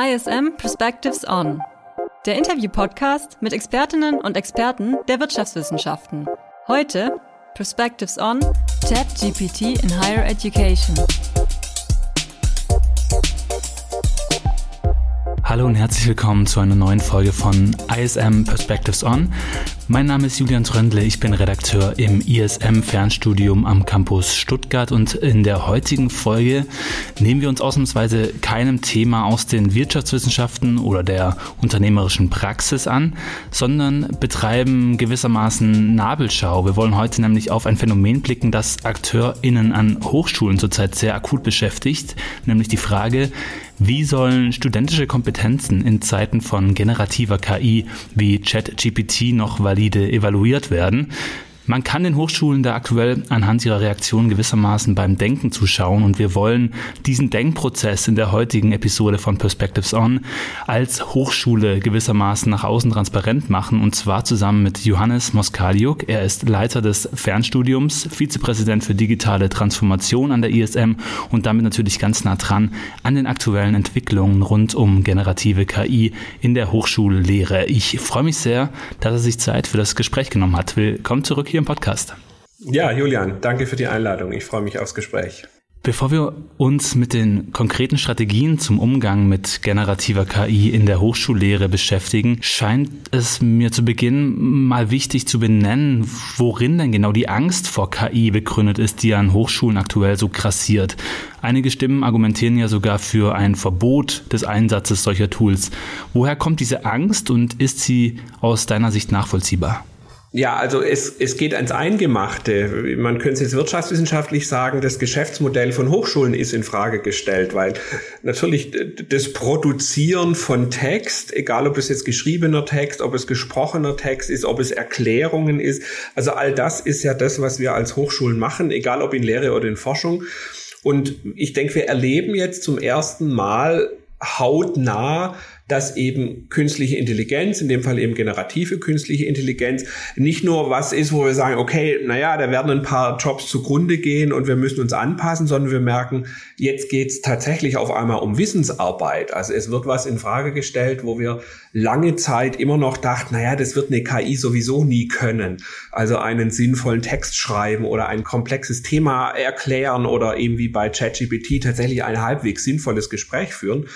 ISM Perspectives On, der Interview-Podcast mit Expertinnen und Experten der Wirtschaftswissenschaften. Heute Perspectives On ChatGPT in Higher Education. Hallo und herzlich willkommen zu einer neuen Folge von ISM Perspectives On. Mein Name ist Julian Tröndle, ich bin Redakteur im ISM Fernstudium am Campus Stuttgart und in der heutigen Folge nehmen wir uns ausnahmsweise keinem Thema aus den Wirtschaftswissenschaften oder der unternehmerischen Praxis an, sondern betreiben gewissermaßen Nabelschau. Wir wollen heute nämlich auf ein Phänomen blicken, das AkteurInnen an Hochschulen zurzeit sehr akut beschäftigt, nämlich die Frage, wie sollen studentische Kompetenzen in Zeiten von generativer KI wie ChatGPT noch valide evaluiert werden? Man kann den Hochschulen da aktuell anhand ihrer Reaktion gewissermaßen beim Denken zuschauen und wir wollen diesen Denkprozess in der heutigen Episode von Perspectives On als Hochschule gewissermaßen nach außen transparent machen und zwar zusammen mit Johannes Moskaliuk. Er ist Leiter des Fernstudiums, Vizepräsident für digitale Transformation an der ISM und damit natürlich ganz nah dran an den aktuellen Entwicklungen rund um generative KI in der Hochschullehre. Ich freue mich sehr, dass er sich Zeit für das Gespräch genommen hat. Willkommen zurück hier hier im Podcast. Ja, Julian, danke für die Einladung. Ich freue mich aufs Gespräch. Bevor wir uns mit den konkreten Strategien zum Umgang mit generativer KI in der Hochschullehre beschäftigen, scheint es mir zu Beginn mal wichtig zu benennen, worin denn genau die Angst vor KI begründet ist, die an Hochschulen aktuell so grassiert. Einige Stimmen argumentieren ja sogar für ein Verbot des Einsatzes solcher Tools. Woher kommt diese Angst und ist sie aus deiner Sicht nachvollziehbar? Ja, also es, es geht ans Eingemachte. Man könnte es jetzt wirtschaftswissenschaftlich sagen, das Geschäftsmodell von Hochschulen ist in Frage gestellt, weil natürlich das Produzieren von Text, egal ob es jetzt geschriebener Text, ob es gesprochener Text ist, ob es Erklärungen ist, also all das ist ja das, was wir als Hochschulen machen, egal ob in Lehre oder in Forschung. Und ich denke, wir erleben jetzt zum ersten Mal hautnah, dass eben künstliche Intelligenz, in dem Fall eben generative künstliche Intelligenz, nicht nur was ist, wo wir sagen, okay, naja, da werden ein paar Jobs zugrunde gehen und wir müssen uns anpassen, sondern wir merken, jetzt geht's tatsächlich auf einmal um Wissensarbeit. Also es wird was in Frage gestellt, wo wir lange Zeit immer noch dachten, naja, das wird eine KI sowieso nie können. Also einen sinnvollen Text schreiben oder ein komplexes Thema erklären oder eben wie bei ChatGPT tatsächlich ein halbwegs sinnvolles Gespräch führen.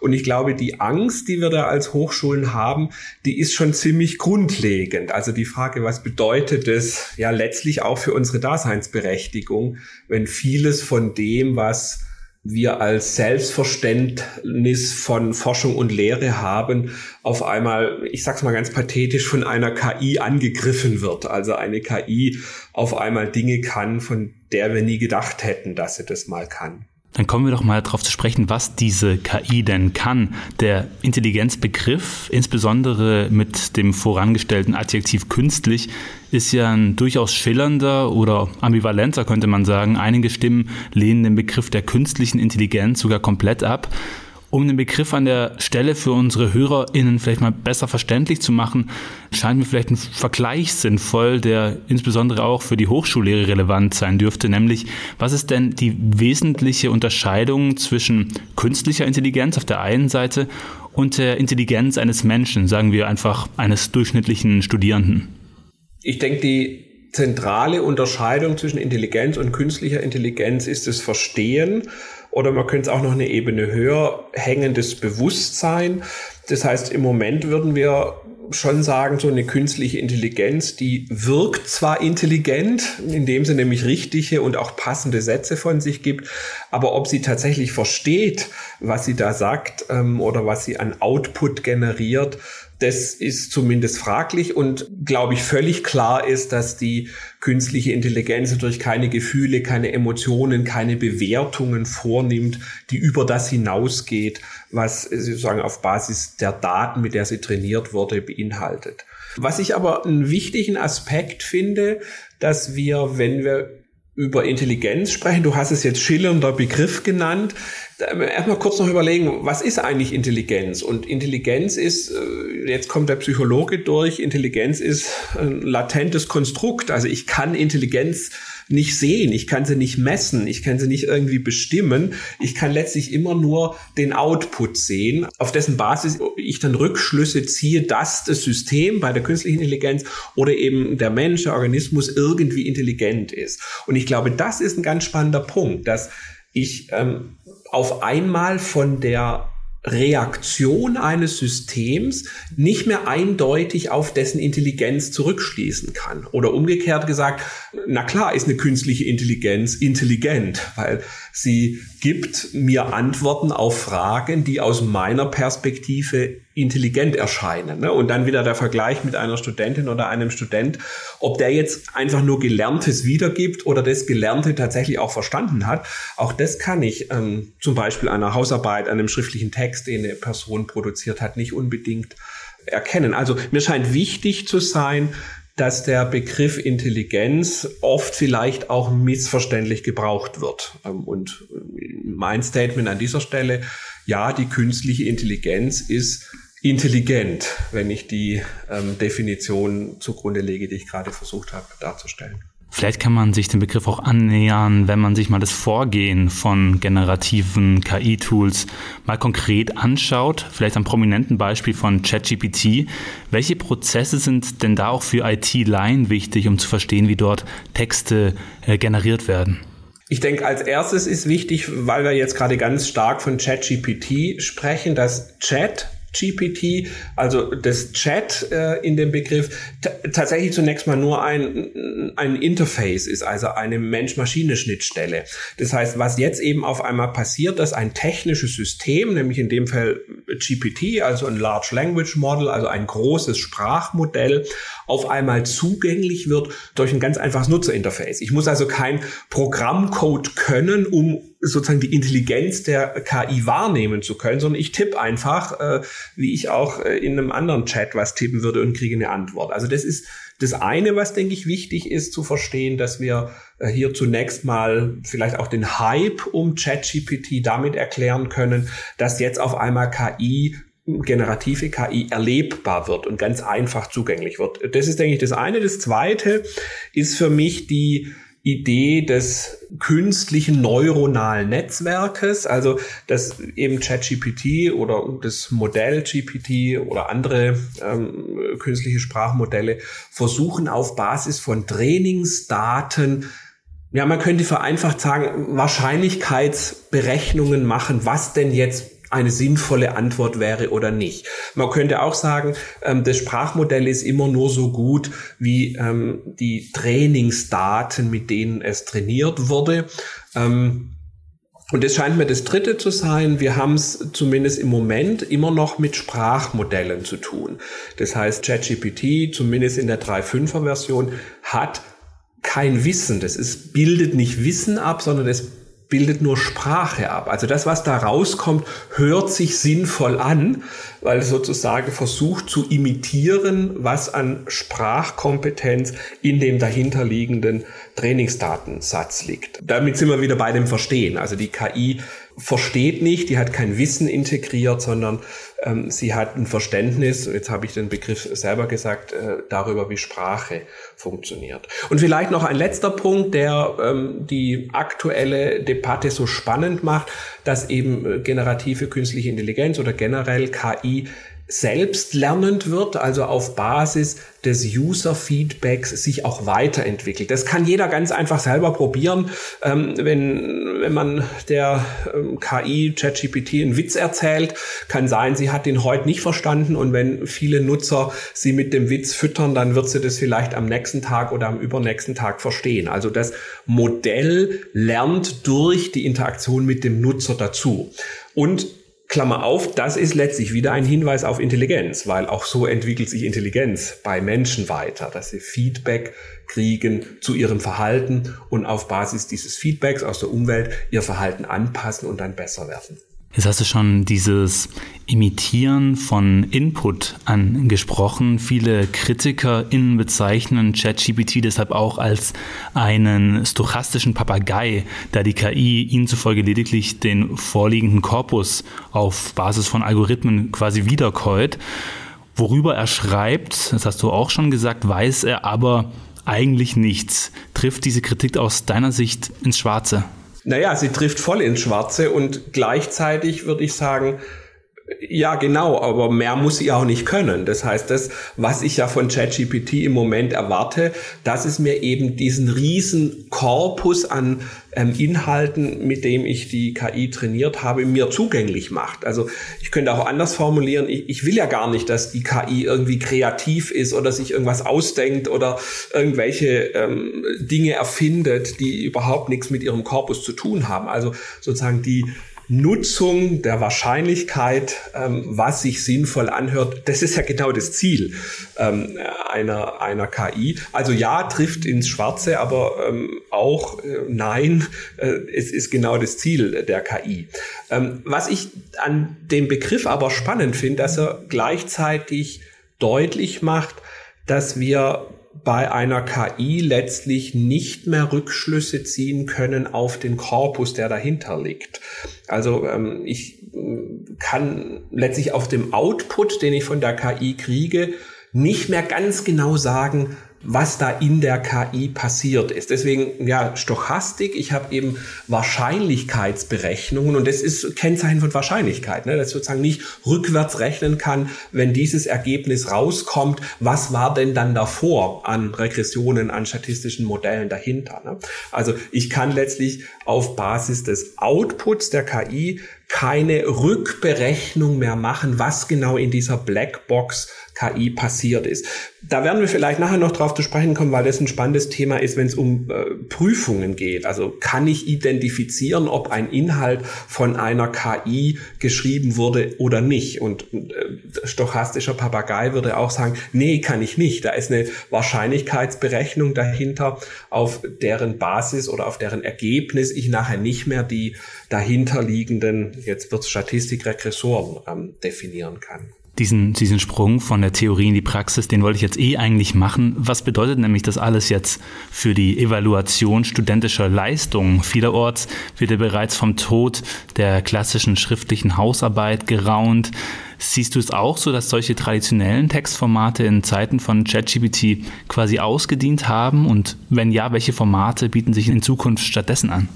Und ich glaube, die Angst, die wir da als Hochschulen haben, die ist schon ziemlich grundlegend. Also die Frage, was bedeutet es ja letztlich auch für unsere Daseinsberechtigung, wenn vieles von dem, was wir als Selbstverständnis von Forschung und Lehre haben, auf einmal, ich sag's mal ganz pathetisch, von einer KI angegriffen wird. Also eine KI auf einmal Dinge kann, von der wir nie gedacht hätten, dass sie das mal kann. Dann kommen wir doch mal darauf zu sprechen, was diese KI denn kann. Der Intelligenzbegriff, insbesondere mit dem vorangestellten Adjektiv künstlich, ist ja ein durchaus schillernder oder ambivalenter, könnte man sagen. Einige Stimmen lehnen den Begriff der künstlichen Intelligenz sogar komplett ab um den Begriff an der Stelle für unsere HörerInnen vielleicht mal besser verständlich zu machen, scheint mir vielleicht ein Vergleich sinnvoll, der insbesondere auch für die Hochschullehre relevant sein dürfte, nämlich was ist denn die wesentliche Unterscheidung zwischen künstlicher Intelligenz auf der einen Seite und der Intelligenz eines Menschen, sagen wir einfach eines durchschnittlichen Studierenden? Ich denke, die zentrale Unterscheidung zwischen Intelligenz und künstlicher Intelligenz ist das Verstehen oder man könnte es auch noch eine Ebene höher hängendes Bewusstsein. Das heißt, im Moment würden wir schon sagen, so eine künstliche Intelligenz, die wirkt zwar intelligent, indem sie nämlich richtige und auch passende Sätze von sich gibt, aber ob sie tatsächlich versteht, was sie da sagt ähm, oder was sie an Output generiert, das ist zumindest fraglich und glaube ich völlig klar ist, dass die künstliche Intelligenz natürlich keine Gefühle, keine Emotionen, keine Bewertungen vornimmt, die über das hinausgeht, was sozusagen auf Basis der Daten, mit der sie trainiert wurde, beinhaltet. Was ich aber einen wichtigen Aspekt finde, dass wir, wenn wir über Intelligenz sprechen. Du hast es jetzt schillernder Begriff genannt. Erstmal kurz noch überlegen, was ist eigentlich Intelligenz? Und Intelligenz ist, äh, jetzt kommt der Psychologe durch, Intelligenz ist ein latentes Konstrukt. Also ich kann Intelligenz nicht sehen, ich kann sie nicht messen, ich kann sie nicht irgendwie bestimmen. Ich kann letztlich immer nur den Output sehen, auf dessen Basis ich dann Rückschlüsse ziehe, dass das System bei der künstlichen Intelligenz oder eben der Mensch, der Organismus irgendwie intelligent ist. Und ich glaube, das ist ein ganz spannender Punkt, dass ich ähm, auf einmal von der Reaktion eines Systems nicht mehr eindeutig auf dessen Intelligenz zurückschließen kann. Oder umgekehrt gesagt, na klar ist eine künstliche Intelligenz intelligent, weil sie gibt mir Antworten auf Fragen, die aus meiner Perspektive intelligent erscheinen. Ne? Und dann wieder der Vergleich mit einer Studentin oder einem Student, ob der jetzt einfach nur Gelerntes wiedergibt oder das Gelernte tatsächlich auch verstanden hat. Auch das kann ich ähm, zum Beispiel einer Hausarbeit, einem schriftlichen Text, den eine Person produziert hat, nicht unbedingt erkennen. Also mir scheint wichtig zu sein, dass der Begriff Intelligenz oft vielleicht auch missverständlich gebraucht wird. Ähm, und mein Statement an dieser Stelle, ja, die künstliche Intelligenz ist intelligent, wenn ich die ähm, Definition zugrunde lege, die ich gerade versucht habe darzustellen. Vielleicht kann man sich dem Begriff auch annähern, wenn man sich mal das Vorgehen von generativen KI-Tools mal konkret anschaut, vielleicht am prominenten Beispiel von ChatGPT. Welche Prozesse sind denn da auch für IT-Line wichtig, um zu verstehen, wie dort Texte äh, generiert werden? Ich denke, als erstes ist wichtig, weil wir jetzt gerade ganz stark von ChatGPT sprechen, dass Chat GPT, also das Chat äh, in dem Begriff, tatsächlich zunächst mal nur ein, ein Interface ist, also eine Mensch-Maschine-Schnittstelle. Das heißt, was jetzt eben auf einmal passiert, dass ein technisches System, nämlich in dem Fall GPT, also ein Large Language Model, also ein großes Sprachmodell, auf einmal zugänglich wird durch ein ganz einfaches Nutzerinterface. Ich muss also kein Programmcode können, um sozusagen die Intelligenz der KI wahrnehmen zu können, sondern ich tippe einfach, äh, wie ich auch äh, in einem anderen Chat was tippen würde und kriege eine Antwort. Also das ist das eine, was denke ich wichtig ist zu verstehen, dass wir äh, hier zunächst mal vielleicht auch den Hype um ChatGPT damit erklären können, dass jetzt auf einmal KI generative KI erlebbar wird und ganz einfach zugänglich wird. Das ist, denke ich, das eine. Das zweite ist für mich die Idee des künstlichen neuronalen Netzwerkes, also dass eben ChatGPT oder das Modell GPT oder andere ähm, künstliche Sprachmodelle versuchen auf Basis von Trainingsdaten ja, man könnte vereinfacht sagen, Wahrscheinlichkeitsberechnungen machen, was denn jetzt eine sinnvolle Antwort wäre oder nicht. Man könnte auch sagen, ähm, das Sprachmodell ist immer nur so gut wie ähm, die Trainingsdaten, mit denen es trainiert wurde. Ähm, und das scheint mir das Dritte zu sein. Wir haben es zumindest im Moment immer noch mit Sprachmodellen zu tun. Das heißt, ChatGPT, zumindest in der 3.5er Version, hat kein Wissen. Das ist, bildet nicht Wissen ab, sondern es bildet nur Sprache ab. Also das, was da rauskommt, hört sich sinnvoll an, weil es sozusagen versucht zu imitieren, was an Sprachkompetenz in dem dahinterliegenden Trainingsdatensatz liegt. Damit sind wir wieder bei dem Verstehen. Also die KI versteht nicht, die hat kein Wissen integriert, sondern ähm, sie hat ein Verständnis, jetzt habe ich den Begriff selber gesagt, äh, darüber, wie Sprache funktioniert. Und vielleicht noch ein letzter Punkt, der ähm, die aktuelle Debatte so spannend macht, dass eben äh, generative künstliche Intelligenz oder generell KI selbstlernend wird, also auf Basis des User-Feedbacks sich auch weiterentwickelt. Das kann jeder ganz einfach selber probieren. Ähm, wenn, wenn man der ähm, KI ChatGPT einen Witz erzählt, kann sein, sie hat den heute nicht verstanden und wenn viele Nutzer sie mit dem Witz füttern, dann wird sie das vielleicht am nächsten Tag oder am übernächsten Tag verstehen. Also das Modell lernt durch die Interaktion mit dem Nutzer dazu. Und Klammer auf, das ist letztlich wieder ein Hinweis auf Intelligenz, weil auch so entwickelt sich Intelligenz bei Menschen weiter, dass sie Feedback kriegen zu ihrem Verhalten und auf Basis dieses Feedbacks aus der Umwelt ihr Verhalten anpassen und dann besser werden. Jetzt hast du schon dieses Imitieren von Input angesprochen. Viele KritikerInnen bezeichnen ChatGPT deshalb auch als einen stochastischen Papagei, da die KI ihnen zufolge lediglich den vorliegenden Korpus auf Basis von Algorithmen quasi wiederkäut. Worüber er schreibt, das hast du auch schon gesagt, weiß er aber eigentlich nichts. Trifft diese Kritik aus deiner Sicht ins Schwarze? Naja, sie trifft voll ins Schwarze und gleichzeitig würde ich sagen, ja, genau, aber mehr muss sie auch nicht können. Das heißt, das, was ich ja von ChatGPT im Moment erwarte, dass es mir eben diesen riesen Korpus an ähm, Inhalten, mit dem ich die KI trainiert habe, mir zugänglich macht. Also ich könnte auch anders formulieren, ich, ich will ja gar nicht, dass die KI irgendwie kreativ ist oder sich irgendwas ausdenkt oder irgendwelche ähm, Dinge erfindet, die überhaupt nichts mit ihrem Korpus zu tun haben. Also sozusagen die Nutzung der Wahrscheinlichkeit, ähm, was sich sinnvoll anhört, das ist ja genau das Ziel ähm, einer, einer KI. Also ja, trifft ins Schwarze, aber ähm, auch äh, nein, äh, es ist genau das Ziel der KI. Ähm, was ich an dem Begriff aber spannend finde, dass er gleichzeitig deutlich macht, dass wir bei einer KI letztlich nicht mehr Rückschlüsse ziehen können auf den Korpus, der dahinter liegt. Also ähm, ich äh, kann letztlich auf dem Output, den ich von der KI kriege, nicht mehr ganz genau sagen, was da in der KI passiert ist. Deswegen, ja, Stochastik, ich habe eben Wahrscheinlichkeitsberechnungen und das ist Kennzeichen von Wahrscheinlichkeit, ne? dass ich sozusagen nicht rückwärts rechnen kann, wenn dieses Ergebnis rauskommt, was war denn dann davor an Regressionen, an statistischen Modellen dahinter. Ne? Also ich kann letztlich auf Basis des Outputs der KI keine Rückberechnung mehr machen, was genau in dieser Blackbox KI passiert ist. Da werden wir vielleicht nachher noch drauf zu sprechen kommen, weil das ein spannendes Thema ist, wenn es um äh, Prüfungen geht. Also kann ich identifizieren, ob ein Inhalt von einer KI geschrieben wurde oder nicht? Und äh, stochastischer Papagei würde auch sagen, nee, kann ich nicht. Da ist eine Wahrscheinlichkeitsberechnung dahinter, auf deren Basis oder auf deren Ergebnis ich nachher nicht mehr die dahinterliegenden, jetzt wird Statistikregressoren ähm, definieren kann diesen, diesen Sprung von der Theorie in die Praxis, den wollte ich jetzt eh eigentlich machen. Was bedeutet nämlich das alles jetzt für die Evaluation studentischer Leistungen? Vielerorts wird ja bereits vom Tod der klassischen schriftlichen Hausarbeit geraunt. Siehst du es auch so, dass solche traditionellen Textformate in Zeiten von ChatGPT quasi ausgedient haben? Und wenn ja, welche Formate bieten sich in Zukunft stattdessen an?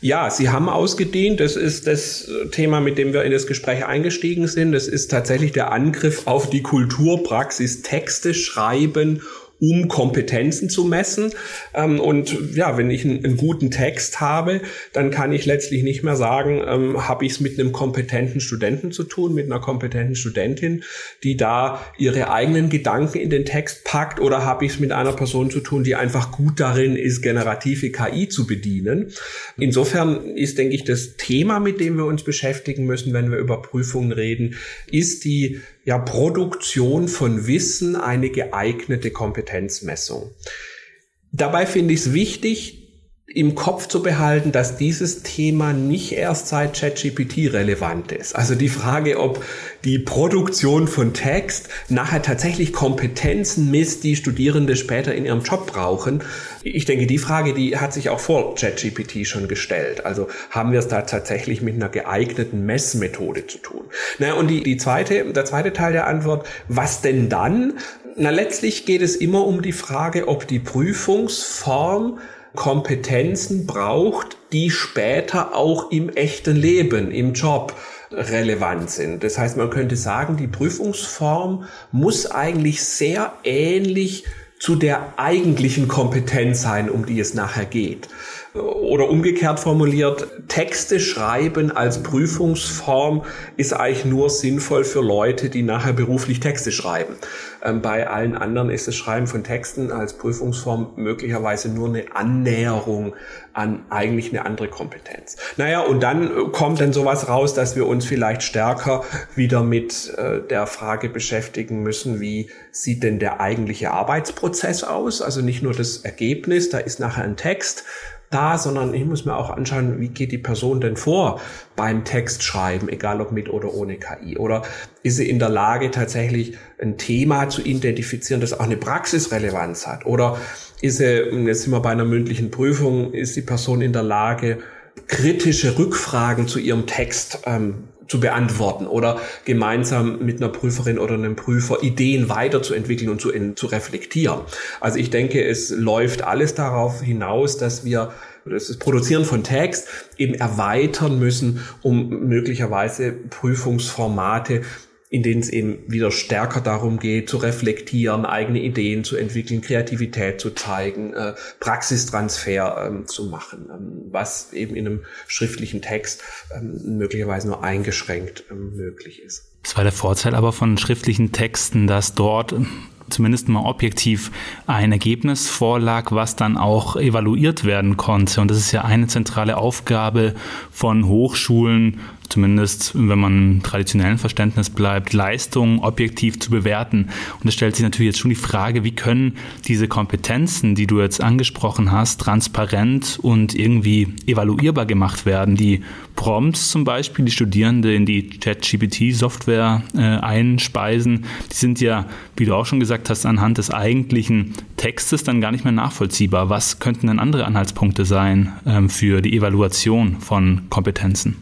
Ja, Sie haben ausgedehnt. Das ist das Thema, mit dem wir in das Gespräch eingestiegen sind. Das ist tatsächlich der Angriff auf die Kulturpraxis, Texte schreiben um Kompetenzen zu messen. Ähm, und ja, wenn ich einen, einen, guten Text habe, dann kann ich letztlich nicht mehr sagen, ähm, habe ich es mit einem kompetenten Studenten zu tun, mit einer kompetenten Studentin, die da ihre eigenen Gedanken in den Text packt, oder habe ich es mit einer Person zu tun, die einfach gut darin ist, generative KI zu bedienen. Insofern ist, denke ich, das Thema, mit dem wir uns beschäftigen müssen, wenn wir über Prüfungen reden, ist die ja Produktion von Wissen eine geeignete Kompetenzmessung. Dabei finde ich es wichtig, im Kopf zu behalten, dass dieses Thema nicht erst seit ChatGPT relevant ist. Also die Frage, ob die Produktion von Text nachher tatsächlich Kompetenzen misst, die Studierende später in ihrem Job brauchen. Ich denke, die Frage, die hat sich auch vor ChatGPT schon gestellt. Also haben wir es da tatsächlich mit einer geeigneten Messmethode zu tun? Na, und die, die zweite, der zweite Teil der Antwort, was denn dann? Na, letztlich geht es immer um die Frage, ob die Prüfungsform Kompetenzen braucht, die später auch im echten Leben, im Job relevant sind. Das heißt, man könnte sagen, die Prüfungsform muss eigentlich sehr ähnlich zu der eigentlichen Kompetenz sein, um die es nachher geht. Oder umgekehrt formuliert, Texte schreiben als Prüfungsform ist eigentlich nur sinnvoll für Leute, die nachher beruflich Texte schreiben. Ähm, bei allen anderen ist das Schreiben von Texten als Prüfungsform möglicherweise nur eine Annäherung an eigentlich eine andere Kompetenz. Naja, und dann kommt dann sowas raus, dass wir uns vielleicht stärker wieder mit äh, der Frage beschäftigen müssen, wie sieht denn der eigentliche Arbeitsprozess aus? Also nicht nur das Ergebnis, da ist nachher ein Text, da, sondern ich muss mir auch anschauen, wie geht die Person denn vor beim Textschreiben, egal ob mit oder ohne KI. Oder ist sie in der Lage, tatsächlich ein Thema zu identifizieren, das auch eine Praxisrelevanz hat? Oder ist sie, jetzt sind wir bei einer mündlichen Prüfung, ist die Person in der Lage, kritische Rückfragen zu ihrem Text ähm, zu beantworten oder gemeinsam mit einer Prüferin oder einem Prüfer Ideen weiterzuentwickeln und zu, in, zu reflektieren. Also ich denke, es läuft alles darauf hinaus, dass wir das Produzieren von Text eben erweitern müssen, um möglicherweise Prüfungsformate in denen es eben wieder stärker darum geht, zu reflektieren, eigene Ideen zu entwickeln, Kreativität zu zeigen, äh, Praxistransfer ähm, zu machen, ähm, was eben in einem schriftlichen Text ähm, möglicherweise nur eingeschränkt ähm, möglich ist. Das war der Vorteil aber von schriftlichen Texten, dass dort zumindest mal objektiv ein Ergebnis vorlag, was dann auch evaluiert werden konnte. Und das ist ja eine zentrale Aufgabe von Hochschulen, zumindest wenn man im traditionellen Verständnis bleibt, Leistungen objektiv zu bewerten. Und es stellt sich natürlich jetzt schon die Frage, wie können diese Kompetenzen, die du jetzt angesprochen hast, transparent und irgendwie evaluierbar gemacht werden. Die Prompts zum Beispiel, die Studierende in die ChatGPT-Software äh, einspeisen, die sind ja, wie du auch schon gesagt hast, anhand des eigentlichen Textes dann gar nicht mehr nachvollziehbar. Was könnten denn andere Anhaltspunkte sein ähm, für die Evaluation von Kompetenzen?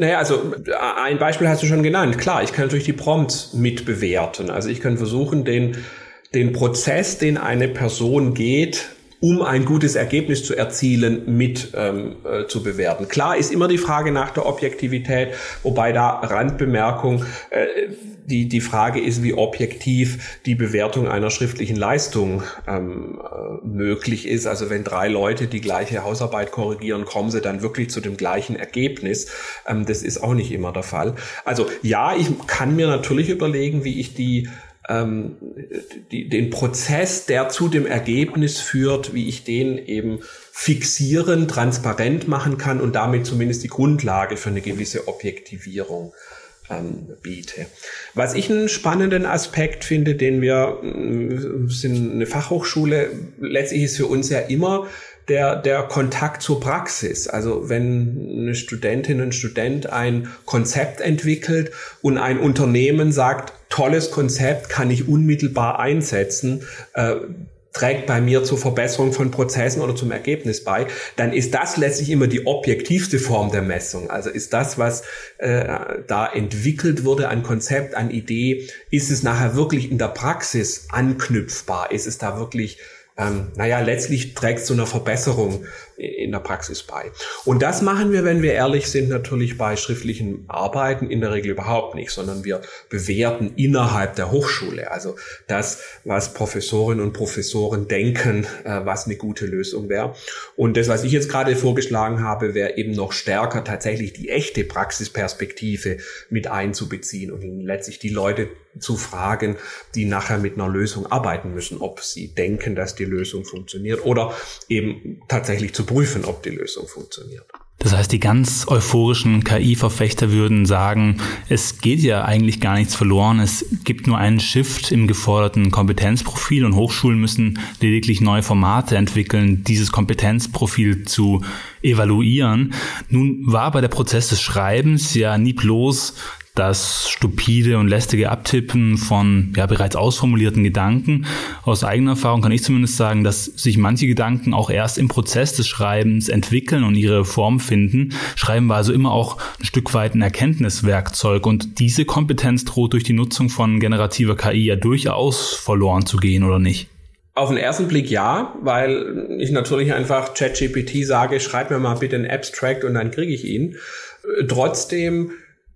Naja, also ein Beispiel hast du schon genannt. Klar, ich kann natürlich die Prompts mitbewerten. Also ich kann versuchen, den, den Prozess, den eine Person geht, um ein gutes Ergebnis zu erzielen, mit ähm, äh, zu bewerten. Klar ist immer die Frage nach der Objektivität, wobei da Randbemerkung, äh, die, die Frage ist, wie objektiv die Bewertung einer schriftlichen Leistung ähm, äh, möglich ist. Also wenn drei Leute die gleiche Hausarbeit korrigieren, kommen sie dann wirklich zu dem gleichen Ergebnis. Ähm, das ist auch nicht immer der Fall. Also ja, ich kann mir natürlich überlegen, wie ich die ähm, die, den Prozess, der zu dem Ergebnis führt, wie ich den eben fixieren, transparent machen kann und damit zumindest die Grundlage für eine gewisse Objektivierung ähm, biete. Was ich einen spannenden Aspekt finde, den wir äh, sind eine Fachhochschule, letztlich ist für uns ja immer der, der Kontakt zur Praxis. Also wenn eine Studentin, ein Student ein Konzept entwickelt und ein Unternehmen sagt, tolles Konzept kann ich unmittelbar einsetzen, äh, trägt bei mir zur Verbesserung von Prozessen oder zum Ergebnis bei, dann ist das letztlich immer die objektivste Form der Messung. Also ist das, was äh, da entwickelt wurde an Konzept, an Idee, ist es nachher wirklich in der Praxis anknüpfbar? Ist es da wirklich ähm, naja, letztlich trägt zu einer Verbesserung in der Praxis bei. Und das machen wir, wenn wir ehrlich sind, natürlich bei schriftlichen Arbeiten in der Regel überhaupt nicht, sondern wir bewerten innerhalb der Hochschule. Also das, was Professorinnen und Professoren denken, äh, was eine gute Lösung wäre. Und das, was ich jetzt gerade vorgeschlagen habe, wäre eben noch stärker tatsächlich die echte Praxisperspektive mit einzubeziehen und letztlich die Leute zu fragen, die nachher mit einer Lösung arbeiten müssen, ob sie denken, dass die Lösung funktioniert oder eben tatsächlich zu prüfen, ob die Lösung funktioniert. Das heißt, die ganz euphorischen KI-Verfechter würden sagen, es geht ja eigentlich gar nichts verloren. Es gibt nur einen Shift im geforderten Kompetenzprofil und Hochschulen müssen lediglich neue Formate entwickeln, dieses Kompetenzprofil zu evaluieren. Nun war bei der Prozess des Schreibens ja nie bloß das stupide und lästige Abtippen von ja, bereits ausformulierten Gedanken. Aus eigener Erfahrung kann ich zumindest sagen, dass sich manche Gedanken auch erst im Prozess des Schreibens entwickeln und ihre Form finden. Schreiben war also immer auch ein Stück weit ein Erkenntniswerkzeug und diese Kompetenz droht durch die Nutzung von generativer KI ja durchaus verloren zu gehen, oder nicht? Auf den ersten Blick ja, weil ich natürlich einfach ChatGPT sage, schreib mir mal bitte einen Abstract und dann kriege ich ihn. Trotzdem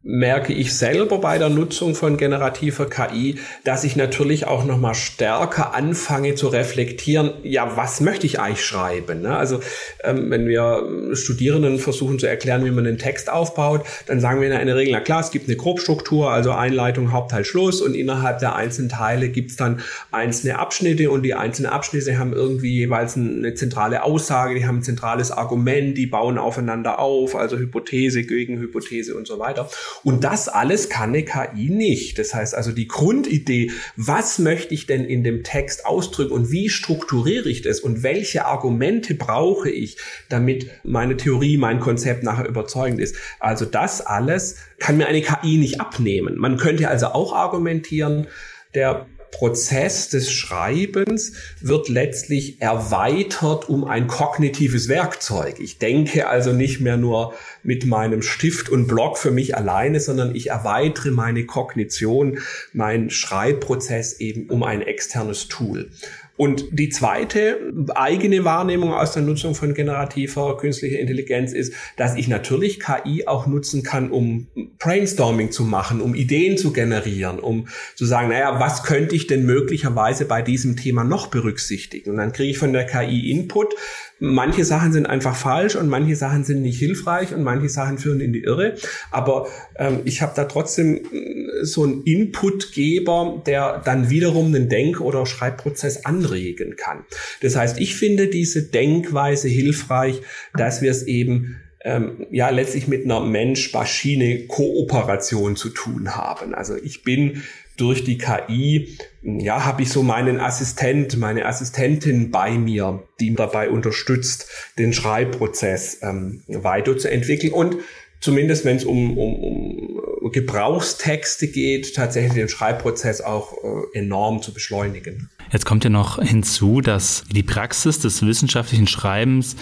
merke ich selber bei der Nutzung von generativer KI, dass ich natürlich auch noch mal stärker anfange zu reflektieren, ja, was möchte ich eigentlich schreiben? Ne? Also ähm, wenn wir Studierenden versuchen zu erklären, wie man einen Text aufbaut, dann sagen wir in der Regel, na klar, es gibt eine Grobstruktur, also Einleitung, Hauptteil, Schluss und innerhalb der einzelnen Teile gibt's dann einzelne Abschnitte und die einzelnen Abschnitte haben irgendwie jeweils eine zentrale Aussage, die haben ein zentrales Argument, die bauen aufeinander auf, also Hypothese, Gegenhypothese und so weiter. Und das alles kann eine KI nicht. Das heißt also die Grundidee, was möchte ich denn in dem Text ausdrücken und wie strukturiere ich das und welche Argumente brauche ich, damit meine Theorie, mein Konzept nachher überzeugend ist. Also das alles kann mir eine KI nicht abnehmen. Man könnte also auch argumentieren, der Prozess des Schreibens wird letztlich erweitert um ein kognitives Werkzeug. Ich denke also nicht mehr nur mit meinem Stift und Block für mich alleine, sondern ich erweitere meine Kognition, meinen Schreibprozess eben um ein externes Tool. Und die zweite eigene Wahrnehmung aus der Nutzung von generativer künstlicher Intelligenz ist, dass ich natürlich KI auch nutzen kann, um Brainstorming zu machen, um Ideen zu generieren, um zu sagen, naja, was könnte ich denn möglicherweise bei diesem Thema noch berücksichtigen? Und dann kriege ich von der KI Input, manche Sachen sind einfach falsch und manche Sachen sind nicht hilfreich und manche Sachen führen in die Irre. Aber ähm, ich habe da trotzdem äh, so einen Inputgeber, der dann wiederum den Denk- oder Schreibprozess anregen kann. Das heißt, ich finde diese Denkweise hilfreich, dass wir es eben ähm, ja letztlich mit einer Mensch-Maschine-Kooperation zu tun haben. Also ich bin durch die KI, ja, habe ich so meinen Assistent, meine Assistentin bei mir, die dabei unterstützt, den Schreibprozess ähm, weiterzuentwickeln und zumindest wenn es um, um, um Gebrauchstexte geht, tatsächlich den Schreibprozess auch äh, enorm zu beschleunigen. Jetzt kommt ja noch hinzu, dass die Praxis des wissenschaftlichen Schreibens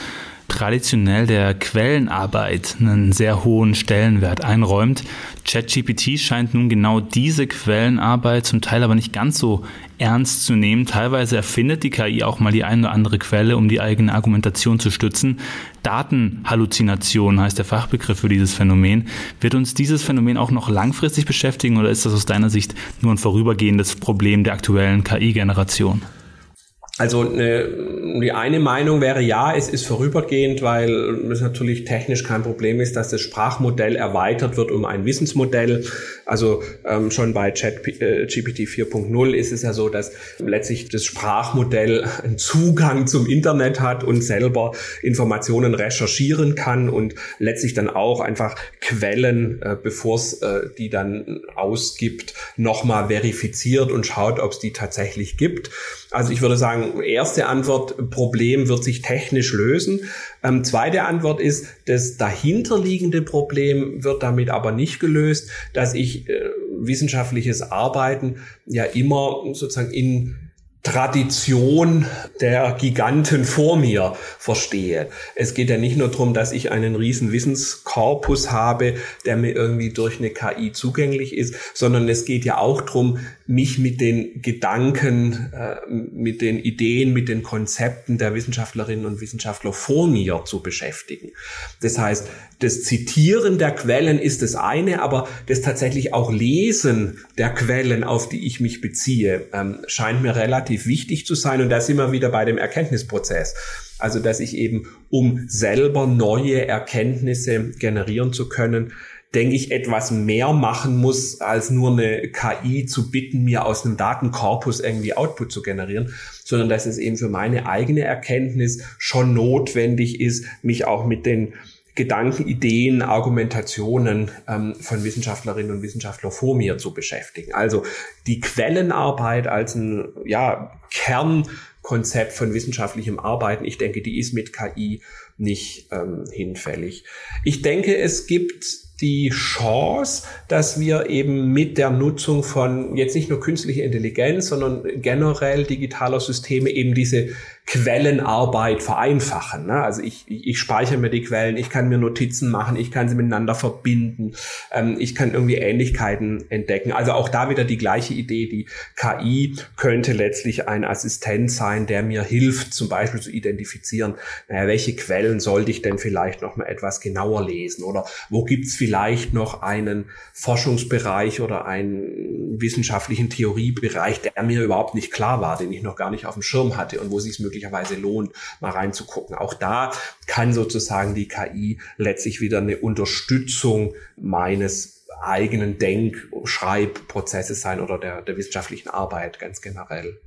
traditionell der Quellenarbeit einen sehr hohen Stellenwert einräumt. ChatGPT scheint nun genau diese Quellenarbeit zum Teil aber nicht ganz so ernst zu nehmen. Teilweise erfindet die KI auch mal die eine oder andere Quelle, um die eigene Argumentation zu stützen. Datenhalluzination heißt der Fachbegriff für dieses Phänomen. Wird uns dieses Phänomen auch noch langfristig beschäftigen oder ist das aus deiner Sicht nur ein vorübergehendes Problem der aktuellen KI-Generation? Also eine, die eine Meinung wäre ja, es ist vorübergehend, weil es natürlich technisch kein Problem ist, dass das Sprachmodell erweitert wird um ein Wissensmodell. Also ähm, schon bei ChatGPT äh, 4.0 ist es ja so, dass letztlich das Sprachmodell einen Zugang zum Internet hat und selber Informationen recherchieren kann und letztlich dann auch einfach Quellen, äh, bevor es äh, die dann ausgibt, nochmal verifiziert und schaut, ob es die tatsächlich gibt. Also ich würde sagen, erste Antwort, Problem wird sich technisch lösen. Ähm, zweite Antwort ist, das dahinterliegende Problem wird damit aber nicht gelöst, dass ich äh, wissenschaftliches Arbeiten ja immer sozusagen in Tradition der Giganten vor mir verstehe. Es geht ja nicht nur darum, dass ich einen riesen Wissenskorpus habe, der mir irgendwie durch eine KI zugänglich ist, sondern es geht ja auch darum, mich mit den Gedanken, äh, mit den Ideen, mit den Konzepten der Wissenschaftlerinnen und Wissenschaftler vor mir zu beschäftigen. Das heißt, das Zitieren der Quellen ist das eine, aber das tatsächlich auch Lesen der Quellen, auf die ich mich beziehe, ähm, scheint mir relativ relativ wichtig zu sein. Und da sind wir wieder bei dem Erkenntnisprozess. Also, dass ich eben, um selber neue Erkenntnisse generieren zu können, denke ich, etwas mehr machen muss, als nur eine KI zu bitten, mir aus einem Datenkorpus irgendwie Output zu generieren, sondern dass es eben für meine eigene Erkenntnis schon notwendig ist, mich auch mit den Gedanken, Ideen, Argumentationen ähm, von Wissenschaftlerinnen und Wissenschaftlern vor mir zu beschäftigen. Also die Quellenarbeit als ein ja, Kernkonzept von wissenschaftlichem Arbeiten, ich denke, die ist mit KI nicht ähm, hinfällig. Ich denke, es gibt die Chance, dass wir eben mit der Nutzung von jetzt nicht nur künstlicher Intelligenz, sondern generell digitaler Systeme eben diese Quellenarbeit vereinfachen. Ne? Also ich, ich, ich speichere mir die Quellen, ich kann mir Notizen machen, ich kann sie miteinander verbinden, ähm, ich kann irgendwie Ähnlichkeiten entdecken. Also auch da wieder die gleiche Idee. Die KI könnte letztlich ein Assistent sein, der mir hilft, zum Beispiel zu identifizieren, naja, welche Quellen sollte ich denn vielleicht noch mal etwas genauer lesen oder wo gibt's vielleicht noch einen Forschungsbereich oder einen wissenschaftlichen Theoriebereich, der mir überhaupt nicht klar war, den ich noch gar nicht auf dem Schirm hatte und wo sich möglicherweise lohnt, mal reinzugucken. Auch da kann sozusagen die KI letztlich wieder eine Unterstützung meines eigenen Denk-, Schreibprozesses sein oder der, der wissenschaftlichen Arbeit ganz generell.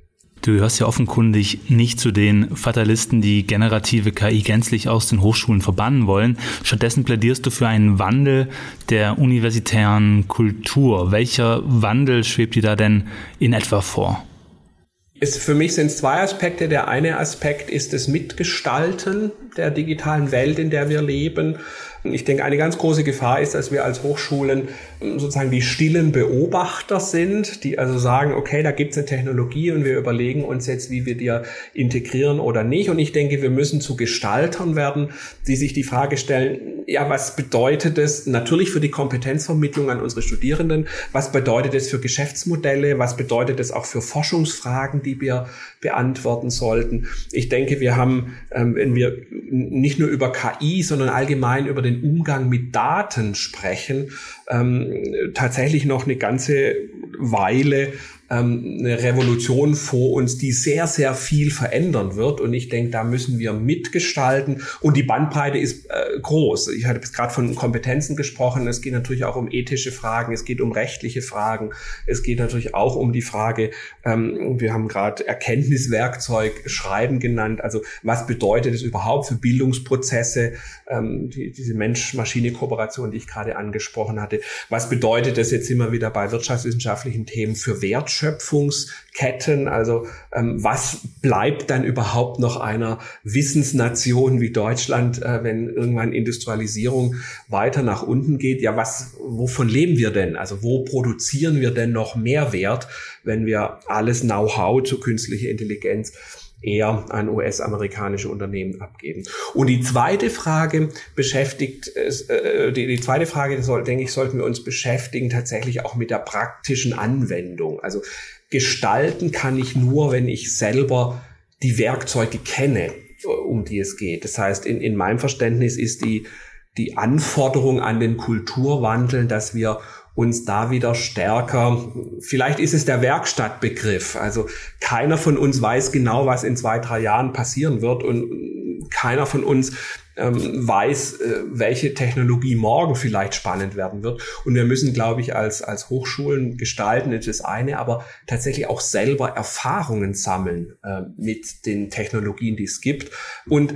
Du hörst ja offenkundig nicht zu den Fatalisten, die generative KI gänzlich aus den Hochschulen verbannen wollen. Stattdessen plädierst du für einen Wandel der universitären Kultur. Welcher Wandel schwebt dir da denn in etwa vor? Ist, für mich sind es zwei Aspekte. Der eine Aspekt ist das Mitgestalten der digitalen Welt, in der wir leben. Ich denke, eine ganz große Gefahr ist, dass wir als Hochschulen ähm, sozusagen die stillen Beobachter sind, die also sagen, okay, da gibt es eine Technologie und wir überlegen uns jetzt, wie wir die integrieren oder nicht. Und ich denke, wir müssen zu Gestaltern werden, die sich die Frage stellen, ja, was bedeutet es natürlich für die Kompetenzvermittlung an unsere Studierenden? Was bedeutet es für Geschäftsmodelle? Was bedeutet es auch für Forschungsfragen, die wir beantworten sollten? Ich denke, wir haben, ähm, wenn wir nicht nur über KI, sondern allgemein über den Umgang mit Daten sprechen, ähm, tatsächlich noch eine ganze Weile ähm, eine Revolution vor uns, die sehr, sehr viel verändern wird. Und ich denke, da müssen wir mitgestalten. Und die Bandbreite ist äh, groß. Ich hatte bis gerade von Kompetenzen gesprochen. Es geht natürlich auch um ethische Fragen. Es geht um rechtliche Fragen. Es geht natürlich auch um die Frage, ähm, wir haben gerade Erkenntniswerkzeug Schreiben genannt. Also was bedeutet es überhaupt für Bildungsprozesse, ähm, die, diese Mensch-Maschine-Kooperation, die ich gerade angesprochen hatte. Was bedeutet das jetzt immer wieder bei wirtschaftswissenschaftlichen Themen für Wert Wertschöpfungsketten. Also ähm, was bleibt dann überhaupt noch einer Wissensnation wie Deutschland, äh, wenn irgendwann Industrialisierung weiter nach unten geht? Ja, was, wovon leben wir denn? Also wo produzieren wir denn noch mehr Wert, wenn wir alles Know-how zu künstlicher Intelligenz eher an US-amerikanische Unternehmen abgeben. Und die zweite Frage beschäftigt, äh, die, die zweite Frage, soll, denke ich, sollten wir uns beschäftigen tatsächlich auch mit der praktischen Anwendung. Also gestalten kann ich nur, wenn ich selber die Werkzeuge kenne, um die es geht. Das heißt, in, in meinem Verständnis ist die, die Anforderung an den Kulturwandel, dass wir uns da wieder stärker, vielleicht ist es der Werkstattbegriff. Also keiner von uns weiß genau, was in zwei, drei Jahren passieren wird und keiner von uns ähm, weiß, äh, welche Technologie morgen vielleicht spannend werden wird. Und wir müssen, glaube ich, als, als Hochschulen gestalten, das ist eine, aber tatsächlich auch selber Erfahrungen sammeln äh, mit den Technologien, die es gibt. Und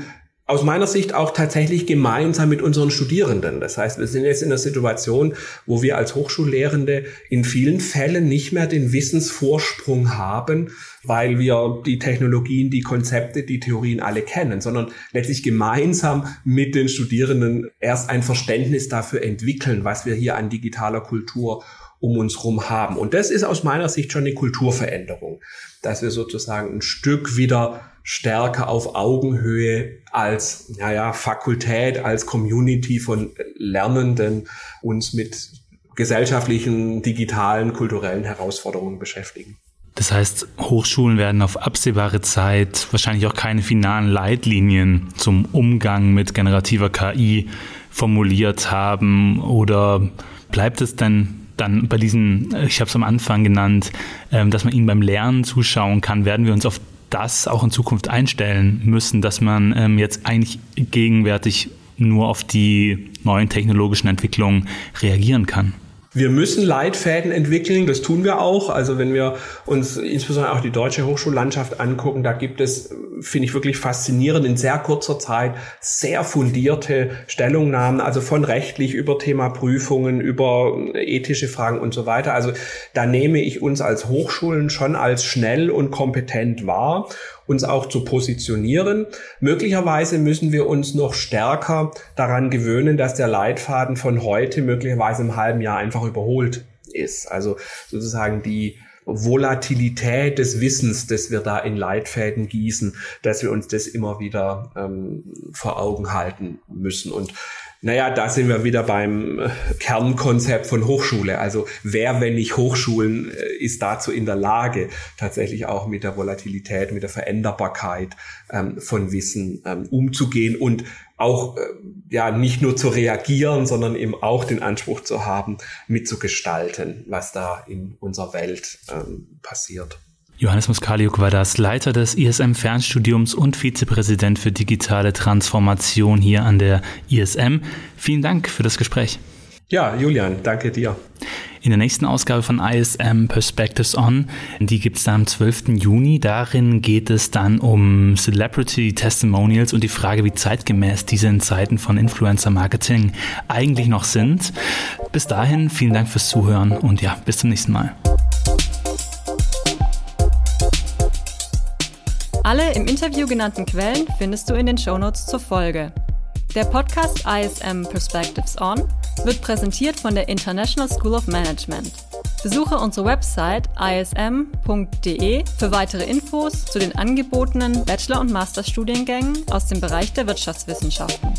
aus meiner Sicht auch tatsächlich gemeinsam mit unseren Studierenden. Das heißt, wir sind jetzt in einer Situation, wo wir als Hochschullehrende in vielen Fällen nicht mehr den Wissensvorsprung haben, weil wir die Technologien, die Konzepte, die Theorien alle kennen, sondern letztlich gemeinsam mit den Studierenden erst ein Verständnis dafür entwickeln, was wir hier an digitaler Kultur um uns herum haben. Und das ist aus meiner Sicht schon eine Kulturveränderung, dass wir sozusagen ein Stück wieder stärker auf Augenhöhe als naja, Fakultät, als Community von Lernenden uns mit gesellschaftlichen, digitalen, kulturellen Herausforderungen beschäftigen. Das heißt, Hochschulen werden auf absehbare Zeit wahrscheinlich auch keine finalen Leitlinien zum Umgang mit generativer KI formuliert haben oder bleibt es denn dann bei diesen, ich habe es am Anfang genannt, ähm, dass man ihnen beim Lernen zuschauen kann, werden wir uns auf das auch in Zukunft einstellen müssen, dass man ähm, jetzt eigentlich gegenwärtig nur auf die neuen technologischen Entwicklungen reagieren kann. Wir müssen Leitfäden entwickeln, das tun wir auch. Also wenn wir uns insbesondere auch die deutsche Hochschullandschaft angucken, da gibt es, finde ich wirklich faszinierend, in sehr kurzer Zeit sehr fundierte Stellungnahmen, also von rechtlich über Thema Prüfungen, über ethische Fragen und so weiter. Also da nehme ich uns als Hochschulen schon als schnell und kompetent wahr uns auch zu positionieren. Möglicherweise müssen wir uns noch stärker daran gewöhnen, dass der Leitfaden von heute möglicherweise im halben Jahr einfach überholt ist. Also sozusagen die Volatilität des Wissens, das wir da in Leitfäden gießen, dass wir uns das immer wieder ähm, vor Augen halten müssen. Und naja, da sind wir wieder beim äh, Kernkonzept von Hochschule. Also wer, wenn nicht Hochschulen, äh, ist dazu in der Lage, tatsächlich auch mit der Volatilität, mit der Veränderbarkeit ähm, von Wissen ähm, umzugehen und auch äh, ja nicht nur zu reagieren, sondern eben auch den Anspruch zu haben, mitzugestalten, was da in unserer Welt ähm, passiert. Johannes Muskaliuk war das Leiter des ISM Fernstudiums und Vizepräsident für digitale Transformation hier an der ISM. Vielen Dank für das Gespräch. Ja, Julian, danke dir. In der nächsten Ausgabe von ISM Perspectives On, die gibt es dann am 12. Juni. Darin geht es dann um Celebrity Testimonials und die Frage, wie zeitgemäß diese in Zeiten von Influencer Marketing eigentlich noch sind. Bis dahin, vielen Dank fürs Zuhören und ja, bis zum nächsten Mal. Alle im Interview genannten Quellen findest du in den Shownotes zur Folge. Der Podcast ISM Perspectives On wird präsentiert von der International School of Management. Besuche unsere Website ism.de für weitere Infos zu den angebotenen Bachelor- und Masterstudiengängen aus dem Bereich der Wirtschaftswissenschaften.